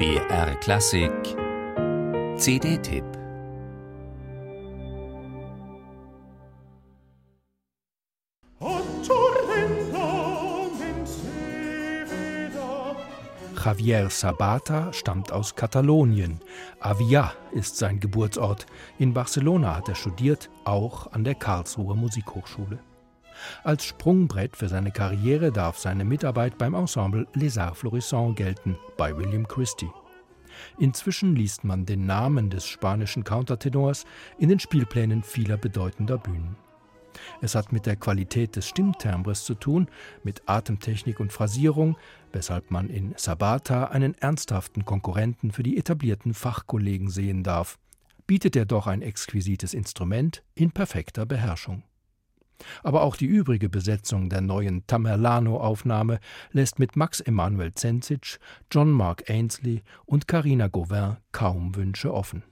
BR Klassik CD-Tipp Javier Sabata stammt aus Katalonien. Avia ist sein Geburtsort. In Barcelona hat er studiert, auch an der Karlsruher Musikhochschule. Als Sprungbrett für seine Karriere darf seine Mitarbeit beim Ensemble Les Arts Florissants gelten, bei William Christie. Inzwischen liest man den Namen des spanischen Countertenors in den Spielplänen vieler bedeutender Bühnen. Es hat mit der Qualität des Stimmtimbres zu tun, mit Atemtechnik und Phrasierung, weshalb man in Sabata einen ernsthaften Konkurrenten für die etablierten Fachkollegen sehen darf. Bietet er doch ein exquisites Instrument in perfekter Beherrschung. Aber auch die übrige Besetzung der neuen Tamerlano-Aufnahme lässt mit Max Emanuel Zenzic, John Mark Ainsley und Carina Gauvin kaum Wünsche offen.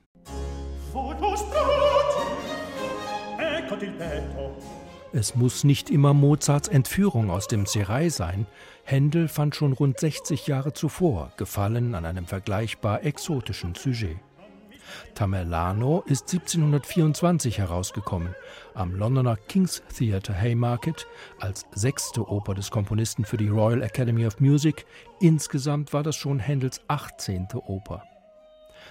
Es muss nicht immer Mozarts Entführung aus dem Serail sein. Händel fand schon rund 60 Jahre zuvor Gefallen an einem vergleichbar exotischen Sujet. Tamerlano ist 1724 herausgekommen, am Londoner King's Theatre Haymarket, als sechste Oper des Komponisten für die Royal Academy of Music. Insgesamt war das schon Händels 18. Oper.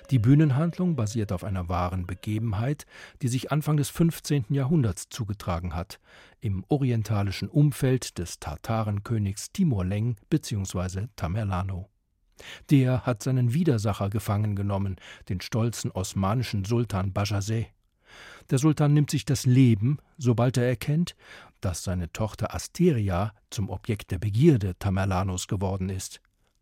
Die Bühnenhandlung basiert auf einer wahren Begebenheit, die sich Anfang des 15. Jahrhunderts zugetragen hat, im orientalischen Umfeld des Tartarenkönigs Timur-Leng bzw. Tamerlano. Der hat seinen Widersacher gefangen genommen, den stolzen osmanischen Sultan Bajazet. Der Sultan nimmt sich das Leben, sobald er erkennt, dass seine Tochter Asteria zum Objekt der Begierde Tamerlanos geworden ist,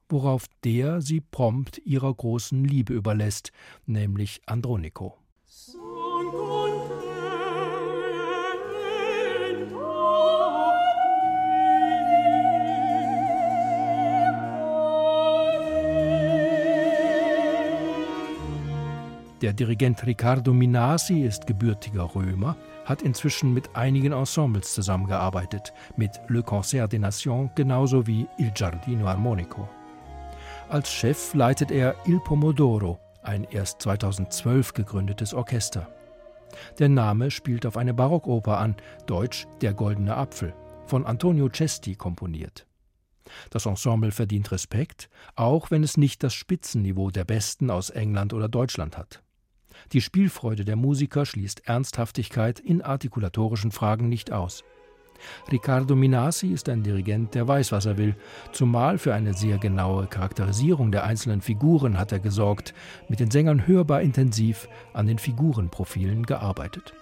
worauf der sie prompt ihrer großen Liebe überlässt, nämlich Androniko. Der Dirigent Riccardo Minasi ist gebürtiger Römer, hat inzwischen mit einigen Ensembles zusammengearbeitet, mit Le Concert des Nations genauso wie Il Giardino Armonico. Als Chef leitet er Il Pomodoro, ein erst 2012 gegründetes Orchester. Der Name spielt auf eine Barockoper an, deutsch Der goldene Apfel, von Antonio Cesti komponiert. Das Ensemble verdient Respekt, auch wenn es nicht das Spitzenniveau der Besten aus England oder Deutschland hat. Die Spielfreude der Musiker schließt Ernsthaftigkeit in artikulatorischen Fragen nicht aus. Riccardo Minasi ist ein Dirigent, der weiß, was er will, zumal für eine sehr genaue Charakterisierung der einzelnen Figuren hat er gesorgt, mit den Sängern hörbar intensiv an den Figurenprofilen gearbeitet.